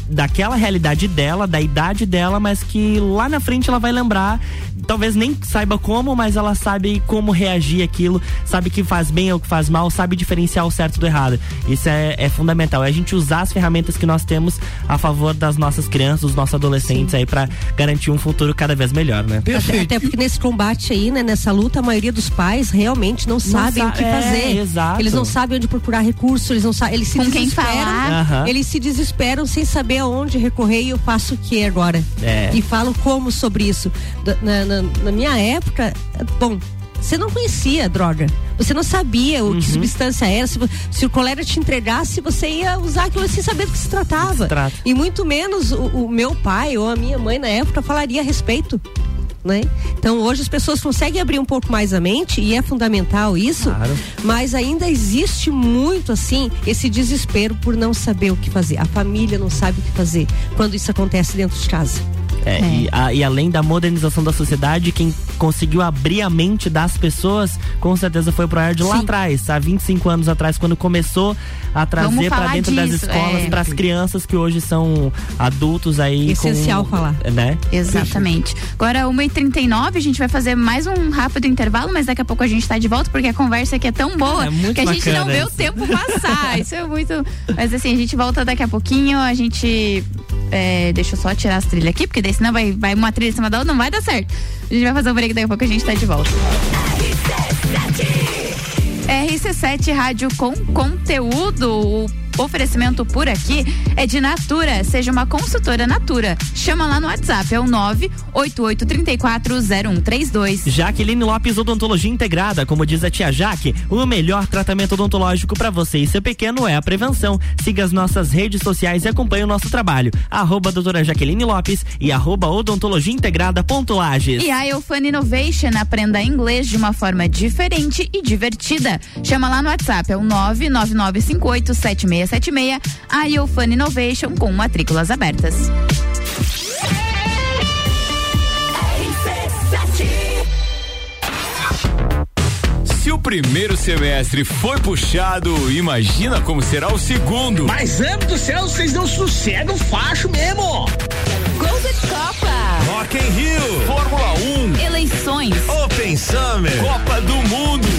daquela realidade dela, da idade dela, mas que lá na frente ela vai lembrar talvez nem saiba como, mas ela sabe como reagir aquilo, sabe que faz bem ou que faz mal, sabe diferenciar o certo do errado. Isso é, é fundamental. É a gente usar as ferramentas que nós temos a favor das nossas crianças, dos nossos adolescentes Sim. aí para garantir um futuro cada vez melhor, né? Perfeito. Até, até, porque nesse combate aí, né, nessa luta, a maioria dos pais realmente não, não sabem sa o que é, fazer. Exato. Eles não sabem onde procurar recursos, eles não sabem, eles se Com desesperam. Quem falar. Uhum. Eles se desesperam sem saber aonde recorrer e eu faço o que agora. É. E falo como sobre isso. Na, na, na minha época, bom, você não conhecia a droga. Você não sabia o uhum. que substância era. Se, se, o colega te entregasse, você ia usar aquilo sem saber do que se tratava. Se e muito menos o, o, meu pai ou a minha mãe na época falaria a respeito. Né? Então hoje as pessoas conseguem abrir um pouco mais a mente e é fundamental isso, claro. mas ainda existe muito assim esse desespero por não saber o que fazer. A família não sabe o que fazer quando isso acontece dentro de casa. É, é. E, a, e, além da modernização da sociedade, quem conseguiu abrir a mente das pessoas, com certeza foi o Proerd lá atrás, há 25 anos atrás, quando começou a trazer para dentro disso, das escolas, é. para as crianças que hoje são adultos aí. Essencial com, falar. Né? Exatamente. Agora, 1h39, a gente vai fazer mais um rápido intervalo, mas daqui a pouco a gente está de volta, porque a conversa aqui é tão boa é que a gente não vê isso. o tempo passar. isso é muito. Mas assim, a gente volta daqui a pouquinho, a gente. É, deixa eu só tirar as trilhas aqui, porque daí senão vai, vai uma trilha em cima da outra, não vai dar certo. A gente vai fazer um break daqui a pouco a gente tá de volta. RC7 Rádio com conteúdo. Oferecimento por aqui é de Natura. Seja uma consultora Natura. Chama lá no WhatsApp, é o 988340132. Jaqueline Lopes Odontologia Integrada. Como diz a tia Jaque, o melhor tratamento odontológico para você e seu pequeno é a prevenção. Siga as nossas redes sociais e acompanhe o nosso trabalho. Arroba doutora Jaqueline Lopes e arroba odontologia integrada ponto Lages. E a Eufan Innovation aprenda inglês de uma forma diferente e divertida. Chama lá no WhatsApp, é o 9995876 7676, a Iofan Innovation com matrículas abertas. Se o primeiro semestre foi puxado, imagina como será o segundo. Mas, amo do céu, vocês não sossegam facho mesmo. Golden Copa. Rock in Rio. Fórmula 1. Eleições. Open Summer. Copa do Mundo.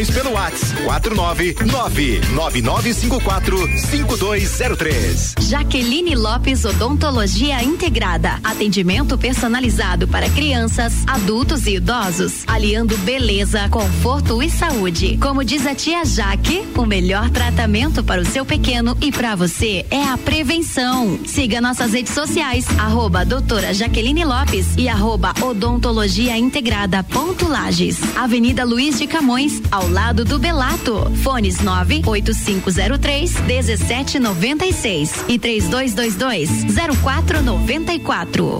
pelo WhatsApp 49999545203. Jaqueline Lopes Odontologia Integrada. Atendimento personalizado para crianças, adultos e idosos, aliando beleza, conforto e saúde. Como diz a tia Jaque, o melhor tratamento para o seu pequeno e para você é a prevenção. Siga nossas redes sociais, arroba doutora Jaqueline Lopes e arroba odontologia integrada ponto Lages. Avenida Luiz de Camões, ao lado do Belato. Fones 98503 1796 e 3222 0494.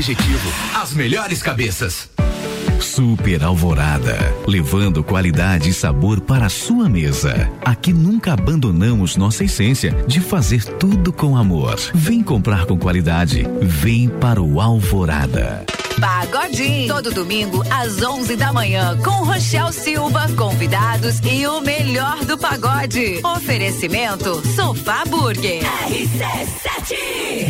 objetivo. As melhores cabeças. Super Alvorada, levando qualidade e sabor para a sua mesa. Aqui nunca abandonamos nossa essência de fazer tudo com amor. Vem comprar com qualidade. Vem para o Alvorada. Pagodinho, todo domingo às 11 da manhã, com Rochel Silva, convidados e o melhor do pagode. Oferecimento Sofá Burger. RC7.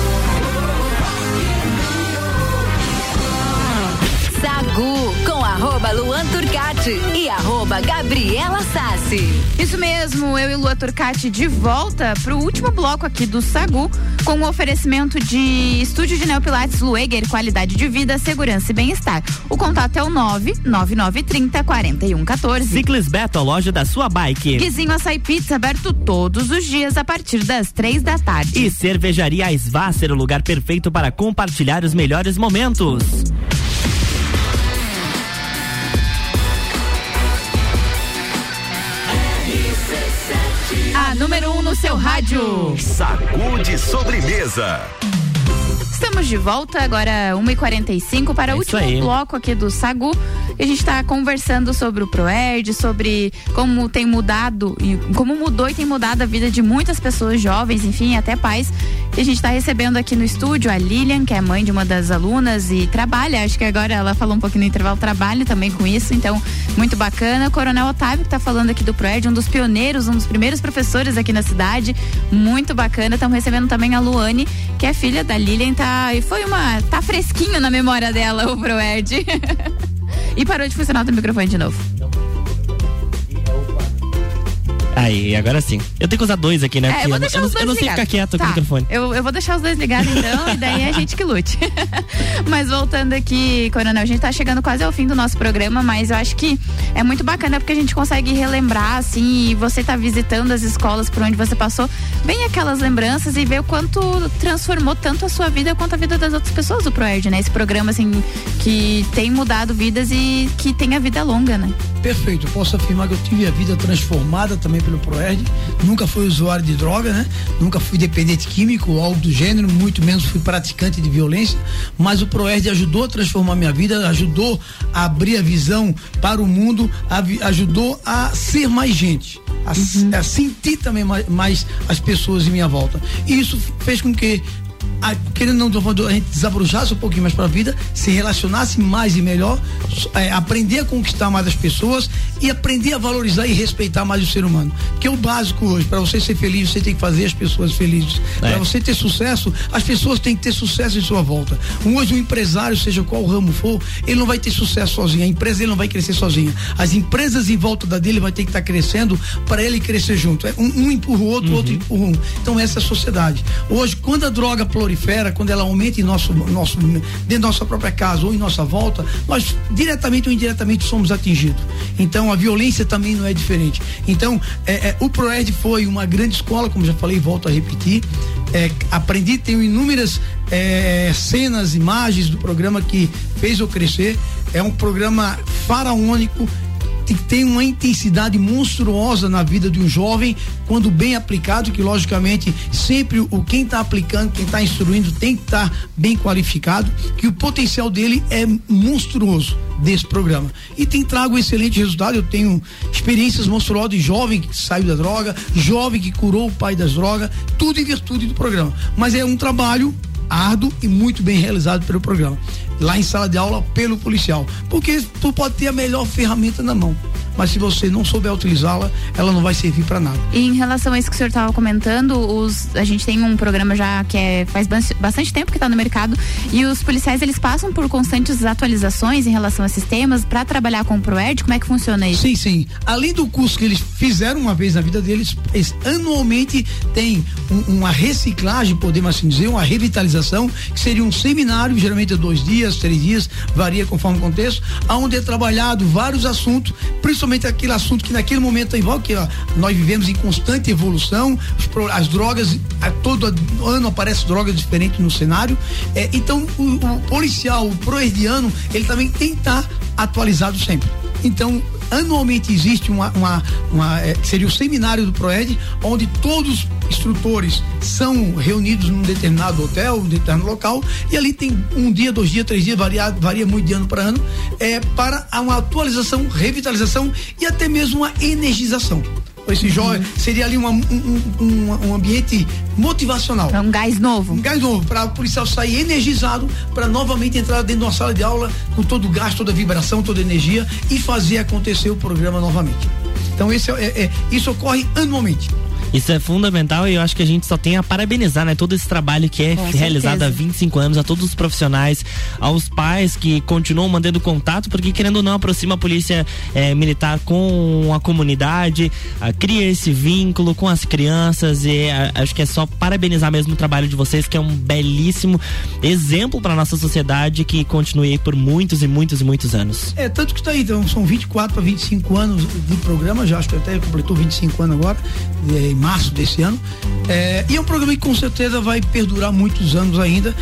Arroba Luan Turcati e arroba Gabriela Sassi. Isso mesmo, eu e Lua Turcati de volta pro último bloco aqui do Sagu, com o oferecimento de estúdio de Neopilates Lueger, qualidade de vida, segurança e bem-estar. O contato é o 99930 4114. Ciclis Beto, a loja da sua bike. Guizinho Açaí Pizza, aberto todos os dias a partir das três da tarde. E Cervejaria Svasser, o lugar perfeito para compartilhar os melhores momentos. Número 1 um no seu rádio. Sacude sobremesa. Estamos de volta agora 1h45 para É o último aí. bloco aqui do Sagu. E a gente está conversando sobre o Proerd, sobre como tem mudado e como mudou e tem mudado a vida de muitas pessoas jovens, enfim, até pais. E a gente está recebendo aqui no estúdio a Lilian, que é mãe de uma das alunas e trabalha, acho que agora ela falou um pouquinho no intervalo, trabalha também com isso, então muito bacana. O Coronel Otávio, que está falando aqui do Proerd, um dos pioneiros, um dos primeiros professores aqui na cidade, muito bacana. Estamos recebendo também a Luane, que é filha da Lilian, tá, e foi uma, tá fresquinho na memória dela o Proerd. <laughs> e parou de funcionar o teu microfone de novo. Aí, agora sim. Eu tenho que usar dois aqui, né? É, Porque eu vou não- deixar eu, os não- dois eu não sei ficar quieto com Tá, o microfone. Eu, eu vou deixar os dois ligados então, e daí é a gente que lute. <laughs> mas voltando aqui, Coronel, a gente tá chegando quase ao fim do nosso programa, mas eu acho que é muito bacana porque a gente consegue relembrar, assim, e você tá visitando as escolas por onde você passou, vem aquelas lembranças e ver o quanto transformou tanto a sua vida quanto a vida das outras pessoas do Proerd, né? Esse programa, assim, que tem mudado vidas e que tem a vida longa, né? Perfeito, eu posso afirmar que eu tive a vida transformada também pelo Proerd. Nunca fui usuário de droga, né? Nunca fui dependente químico ou algo do gênero, muito menos fui praticante de violência. Mas o Proerd ajudou a transformar minha vida, ajudou a abrir a visão para o mundo, ajudou a ser mais gente. A, s- a sentir também mais, mais as pessoas em minha volta. E isso fez com que a, querendo não, quando a gente desabrochasse um pouquinho mais para a vida, se relacionasse mais e melhor, é, aprender a conquistar mais as pessoas e aprender a valorizar e respeitar mais o ser humano. Porque o básico hoje, para você ser feliz, você tem que fazer as pessoas felizes. É. Para você ter sucesso, as pessoas têm que ter sucesso em sua volta. Hoje, um empresário, seja qual ramo for, ele não vai ter sucesso sozinho. A empresa ele não vai crescer sozinha. As empresas em volta da dele vai ter que estar crescendo para ele crescer junto. É, Um, um empurra o outro, o outro empurra um. Então, essa é a sociedade. Hoje, quando a droga prolifera, quando ela aumenta em nosso, nosso, dentro da nossa própria casa ou em nossa volta, nós diretamente ou indiretamente somos atingidos. Então a violência também não é diferente. Então é, é, o Proed foi uma grande escola, como já falei, volto a repetir. É, aprendi, tenho inúmeras é, cenas, imagens do programa que fez eu crescer. É um programa faraônico tem uma intensidade monstruosa na vida de um jovem quando bem aplicado, que logicamente sempre o quem está aplicando, quem está instruindo tem que estar tá bem qualificado, que o potencial dele é monstruoso desse programa. E tem trago excelente resultado. Eu tenho experiências monstruosas de jovem que saiu da droga, jovem que curou o pai das drogas, tudo em virtude do programa. Mas é um trabalho árduo e muito bem realizado pelo programa lá em sala de aula pelo policial. Porque tu pode ter a melhor ferramenta na mão mas se você não souber utilizá-la, ela não vai servir para nada. E em relação a isso que o senhor estava comentando, os, a gente tem um programa já que é, faz bastante tempo que está no mercado e os policiais eles passam por constantes atualizações em relação a sistemas para trabalhar com o ProERD, como é que funciona isso? Sim, sim. Além do curso que eles fizeram uma vez na vida deles, eles anualmente tem um, uma reciclagem, podemos assim dizer, uma revitalização, que seria um seminário, geralmente é dois dias, três dias, varia conforme o contexto, onde é trabalhado vários assuntos, principalmente aquele assunto que naquele momento em voga, que ó, nós vivemos em constante evolução, as drogas, a, todo ano aparecem drogas diferentes no cenário. É, então, o, o, policial, o proerdiano, ele também tem que estar atualizado sempre. Então, anualmente existe uma, uma, uma é, seria o seminário do PROED, onde todos instrutores são reunidos num determinado hotel, um determinado local, e ali tem um dia, dois dias, três dias, varia, varia muito de ano para ano, é, para uma atualização, revitalização e até mesmo uma energização esse jovem, seria ali uma, um, um, um, ambiente motivacional. É um gás novo. Um gás novo, para o policial sair energizado, para novamente entrar dentro de uma sala de aula com todo o gás, toda a vibração, toda a energia e fazer acontecer o programa novamente. Então, esse é, é, é isso ocorre anualmente. Isso é fundamental e eu acho que a gente só tem a parabenizar, né? Todo esse trabalho que é Com realizado certeza. há 25 anos, a todos os profissionais, aos pais que continuam mantendo contato, porque querendo ou não aproxima a polícia é, militar com a comunidade, a, cria esse vínculo com as crianças e a, acho que é só parabenizar mesmo o trabalho de vocês, que é um belíssimo exemplo para nossa sociedade que continue por muitos e muitos e muitos anos. É, tanto que está aí, então, são 24 para 25 anos de programa, já acho que até completou 25 anos agora, em março desse ano. É, e é um programa que com certeza vai perdurar muitos anos ainda.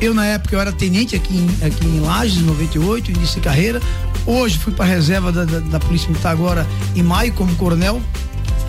Eu, na época, eu era tenente aqui em, aqui em Lages, em 98, início de carreira. Hoje fui para a reserva da, da, da Polícia Militar agora em maio como coronel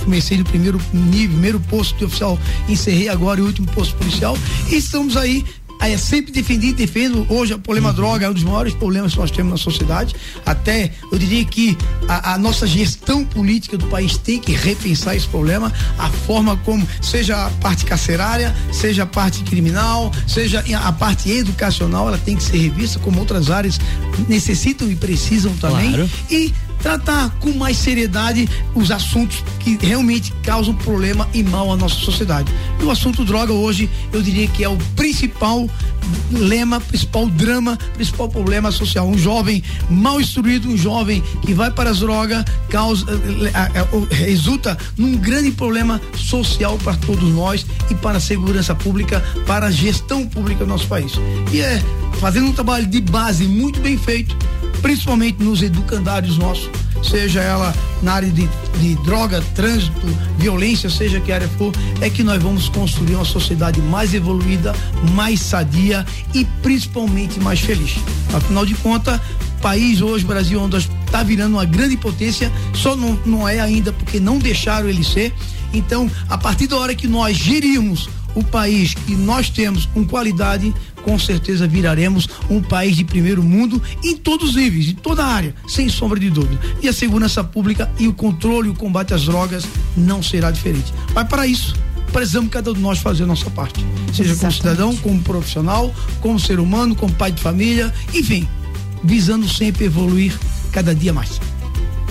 comecei no primeiro nível, primeiro posto de oficial, encerrei agora o último posto policial e estamos Aí é sempre defendi e defendo. Hoje o problema uhum. droga é um dos maiores problemas que nós temos na sociedade. Até eu diria que a, a, nossa gestão política do país tem que repensar esse problema. A forma como, seja a parte carcerária, seja a parte criminal, seja a parte educacional, ela tem que ser revista, como outras áreas necessitam e precisam também. Claro. E tratar com mais seriedade os assuntos que realmente causam problema e mal à nossa sociedade. E o assunto droga hoje, eu diria que é o principal lema, principal drama, principal problema social. Um jovem mal instruído, um jovem que vai para as drogas, causa, eh, resulta num grande problema social para todos nós e para a segurança pública, para a gestão pública do nosso país. E é fazendo um trabalho de base muito bem feito, principalmente nos educandários nossos, seja ela na área de, de droga, trânsito, violência, seja que área for, é que nós vamos construir uma sociedade mais evoluída, mais sadia e principalmente mais feliz. Afinal de contas, país hoje, Brasil, onde está virando uma grande potência, só não, não é ainda porque não deixaram ele ser. Então, a partir da hora que nós gerirmos o país que nós temos com qualidade, com certeza viraremos um país de primeiro mundo em todos os níveis, em toda a área, sem sombra de dúvida. E a segurança pública e o controle e o combate às drogas não será diferente. Mas para isso, precisamos cada um de nós fazer a nossa parte. Seja Exatamente. como cidadão, como profissional, como ser humano, como pai de família, enfim, visando sempre evoluir cada dia mais.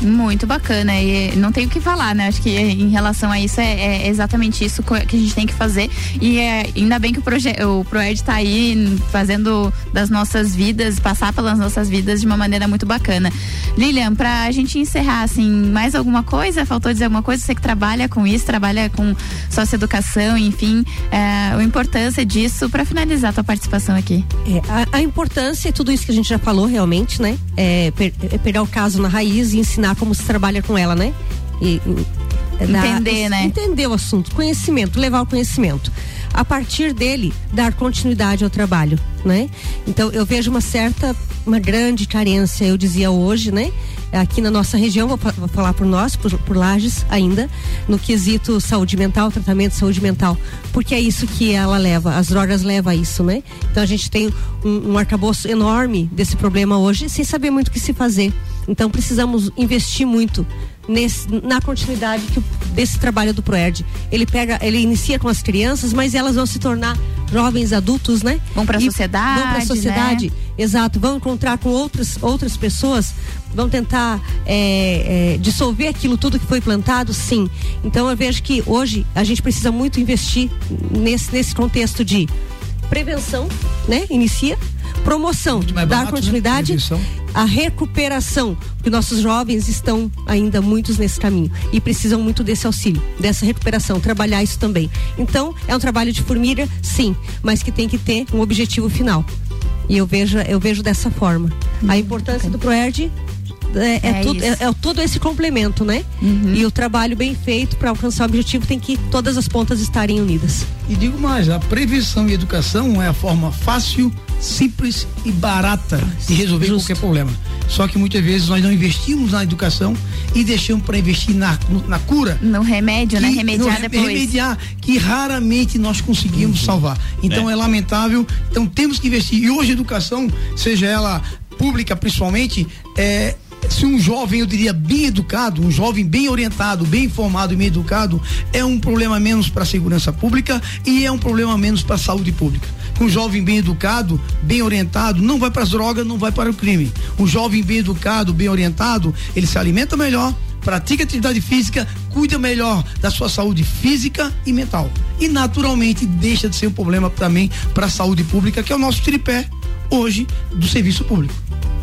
Muito bacana e não tem o que falar, né? Acho que em relação a isso é, é exatamente isso que a gente tem que fazer e é, ainda bem que o, projeto o Proerd está aí fazendo das nossas vidas, passar pelas nossas vidas de uma maneira muito bacana. Lilian, para a gente encerrar, assim, mais alguma coisa? Faltou dizer alguma coisa? Você que trabalha com isso, trabalha com socioeducação, enfim, é, a importância disso para finalizar a tua participação aqui. É, a, a, importância é tudo isso que a gente já falou realmente, né? É, per, é pegar o caso na raiz e ensinar como se trabalha com ela, né? E, entender, né? Entender o assunto, conhecimento, levar o conhecimento. A partir dele, dar continuidade ao trabalho, né? Então eu vejo uma certa, uma grande carência, eu dizia hoje, né? Aqui na nossa região, vou, vou falar por nós, por, por Lages ainda, no quesito saúde mental, tratamento de saúde mental, porque é isso que ela leva, as drogas levam a isso, né? Então a gente tem um, um arcabouço enorme desse problema hoje, sem saber muito o que se fazer. Então precisamos investir muito nesse, na continuidade que, desse trabalho do Proerd. Ele pega, ele inicia com as crianças, mas elas vão se tornar jovens adultos, né? Vão para a sociedade. Vão para a sociedade, né? exato. Vão encontrar com outras outras pessoas, vão tentar é, é, dissolver aquilo tudo que foi plantado, sim. Então eu vejo que hoje a gente precisa muito investir nesse nesse contexto de prevenção, né? Inicia promoção, dar barato, né? continuidade, né? a recuperação, porque nossos jovens estão ainda muitos nesse caminho e precisam muito desse auxílio, dessa recuperação, trabalhar isso também. Então, é um trabalho de formiga, sim, mas que tem que ter um objetivo final. E eu vejo, eu vejo dessa forma. Hum, a importância okay. do ProERD é, é, é, tudo, é, é, todo esse complemento, né? Uhum. E o trabalho bem feito para alcançar o objetivo tem que todas as pontas estarem unidas. E digo mais, a prevenção e educação é a forma fácil, simples e barata de resolver Justo. qualquer problema. Só que muitas vezes nós não investimos na educação e deixamos para investir na, na cura. No remédio, né? que, né? Remediar no, depois. Remediar, que raramente nós conseguimos uhum. salvar. Então é. é lamentável. Então temos que investir. E hoje a educação, seja ela pública principalmente, é se um jovem, eu diria, bem educado, um jovem bem orientado, bem informado e bem educado, é um problema menos para a segurança pública e é um problema menos para a saúde pública. Um jovem bem educado, bem orientado, não vai para as drogas, não vai para o crime. Um jovem bem educado, bem orientado, ele se alimenta melhor, pratica atividade física, cuida melhor da sua saúde física e mental. E naturalmente deixa de ser um problema também para a saúde pública, que é o nosso tripé hoje do serviço público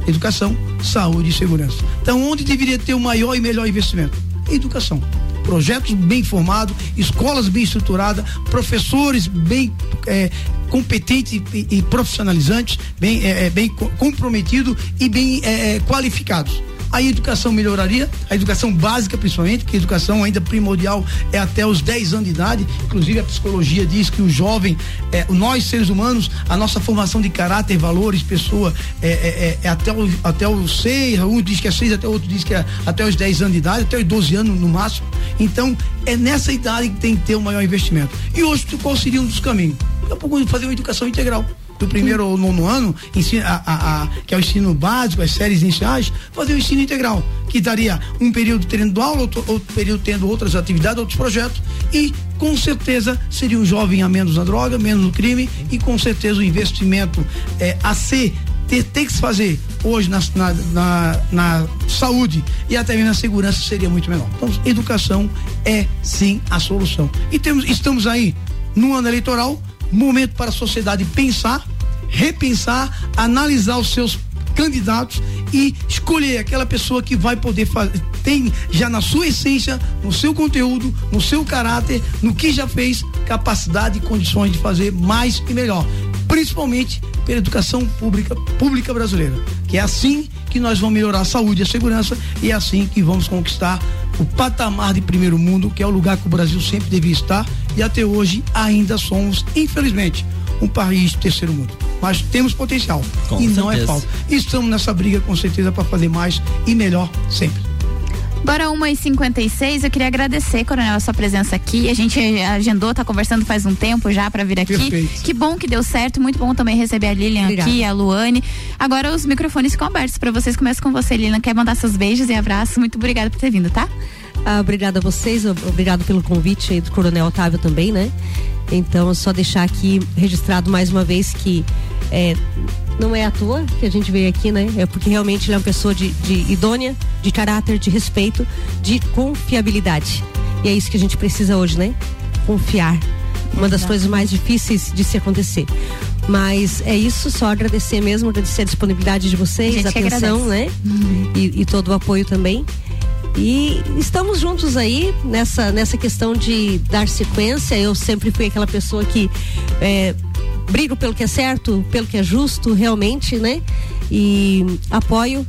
educação, saúde e segurança. Então, onde deveria ter o maior e melhor investimento? Educação. Projetos bem formados, escolas bem estruturadas, professores bem é, competentes e, e, profissionalizantes, bem, é, é bem comprometidos e bem é, é qualificados a educação melhoraria, a educação básica principalmente, porque a educação ainda primordial é até os 10 anos de idade. Inclusive a psicologia diz que o jovem, é, nós seres humanos, a nossa formação de caráter, valores, pessoa é, é, é, é até, o, até os 6, um diz que é 6, até outro diz que é até os 10 anos de idade, até os 12 anos no máximo. Então, é nessa idade que tem que ter o maior investimento. E hoje, qual seria um dos caminhos? Daqui a pouco fazer uma educação integral do primeiro ou nono ano, ensino, a, a, a, que é o ensino básico, as séries iniciais, fazer o ensino integral, que daria um período tendo aula, outro, outro período tendo outras atividades, outros projetos, e com certeza seria um jovem a menos na droga, menos no crime, e com certeza o investimento é, a ser ter, ter que se fazer hoje na, na, na, na, saúde e até mesmo na segurança seria muito menor. Então, educação é sim a solução. E temos, estamos aí no ano eleitoral, momento para a sociedade pensar, repensar, analisar os seus candidatos e escolher aquela pessoa que vai poder fazer, tem já na sua essência, no seu conteúdo, no seu caráter, no que já fez, capacidade e condições de fazer mais e melhor. Principalmente pela educação pública, pública brasileira. Que é assim que nós vamos melhorar a saúde e a segurança e é assim que vamos conquistar o patamar de primeiro mundo, que é o lugar que o Brasil sempre devia estar e até hoje ainda somos, infelizmente, um país terceiro mundo. Mas temos potencial com e certeza. não é falta. E estamos nessa briga com certeza para fazer mais e melhor sempre. Bora 1h56, eu queria agradecer, Coronel, a sua presença aqui. A gente agendou, tá conversando faz um tempo já para vir aqui. Perfeito. Que bom que deu certo, muito bom também receber a Lilian Obrigada. aqui, a Luane. Agora os microfones ficam abertos para vocês. Começo com você, Lilian. Quer mandar seus beijos e abraços? Muito obrigada por ter vindo, tá? Ah, obrigada a vocês, obrigado pelo convite aí do Coronel Otávio também, né? Então, só deixar aqui registrado mais uma vez que é, não é à toa que a gente veio aqui, né? É porque realmente ele é uma pessoa de, de idônea, de caráter, de respeito, de confiabilidade. E é isso que a gente precisa hoje, né? Confiar. Uma das coisas mais difíceis de se acontecer. Mas é isso, só agradecer mesmo, agradecer a disponibilidade de vocês, a atenção, né? E, e todo o apoio também. E estamos juntos aí nessa, nessa questão de dar sequência. Eu sempre fui aquela pessoa que é, brigo pelo que é certo, pelo que é justo, realmente, né? E apoio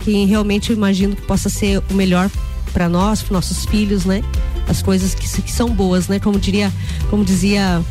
quem realmente eu imagino que possa ser o melhor para nós, para nossos filhos, né? As coisas que, que são boas, né? Como diria, como dizia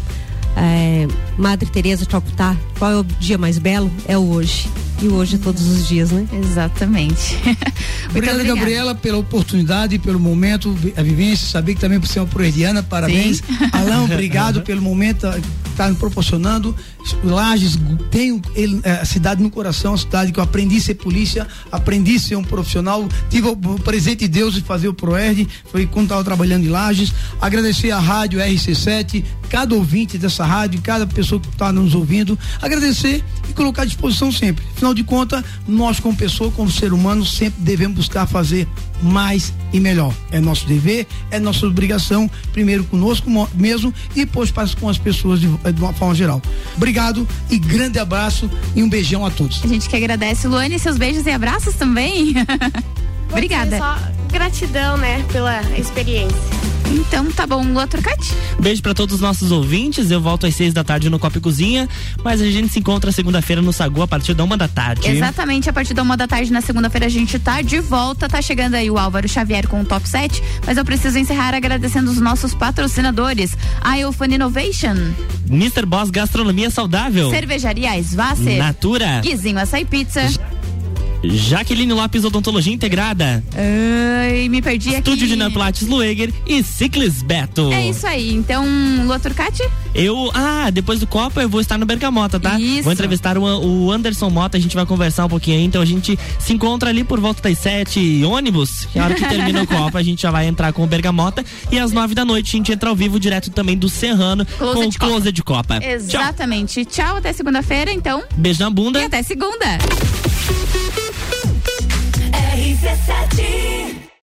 é, Madre Teresa de Calcutá, qual é o dia mais belo? É o hoje. E hoje é todos os dias, né? Exatamente. <laughs> Obrigada. Gabriela, pela oportunidade, pelo momento, a vivência, saber que também por ser uma proerdiana, parabéns. <laughs> Alain, obrigado pelo momento que está me proporcionando. Lages, tenho ele, eh, a cidade no coração, a cidade que eu aprendi a ser polícia, aprendi a ser um profissional, tive o, o presente de Deus de fazer o ProERD, foi quando estava trabalhando em Lages. Agradecer a rádio RC7, cada ouvinte dessa rádio, cada pessoa que está nos ouvindo. Agradecer e colocar à disposição sempre. Afinal de contas, nós como pessoa, como ser humano, sempre devemos buscar fazer mais e melhor. É nosso dever, é nossa obrigação, primeiro conosco mo- mesmo e depois para com as pessoas de, de uma forma geral. Obrigado e grande abraço e um beijão a todos. A gente que agradece, Luane, seus beijos e abraços também. <laughs> Obrigada. Só gratidão, né, pela experiência. Então tá bom, Lua Turcati? Beijo pra todos os nossos ouvintes. Eu volto às seis da tarde no Copa e Cozinha, mas a gente se encontra segunda-feira no Sagu a partir da uma da tarde. Exatamente, a partir da uma da tarde na segunda-feira a gente tá de volta. Tá chegando aí o Álvaro Xavier com o top 7, mas eu preciso encerrar agradecendo os nossos patrocinadores: a Eufone Innovation, Mr. Boss Gastronomia Saudável. Cervejaria Svasser, Natura. Guizinho Açaí Pizza. Jaqueline Lopes Odontologia Integrada. Ai, me perdi aqui. Estúdio de Neoplates Lueger e Ciclis Beto. É isso aí. Então, Lua Turcati? Eu, ah, depois do Copa eu vou estar no Bergamota, tá? Isso. Vou entrevistar o, o Anderson Mota, a gente vai conversar um pouquinho aí, então a gente se encontra ali por volta das sete, ônibus, que a hora que termina o <laughs> Copa, a gente já vai entrar com o Bergamota e às nove da noite a gente entra ao vivo direto também do Serrano Closet com o Copa. Closet de Copa. Tchau. Exatamente. Tchau, até segunda-feira, então. Beijo na bunda. E até segunda. RC7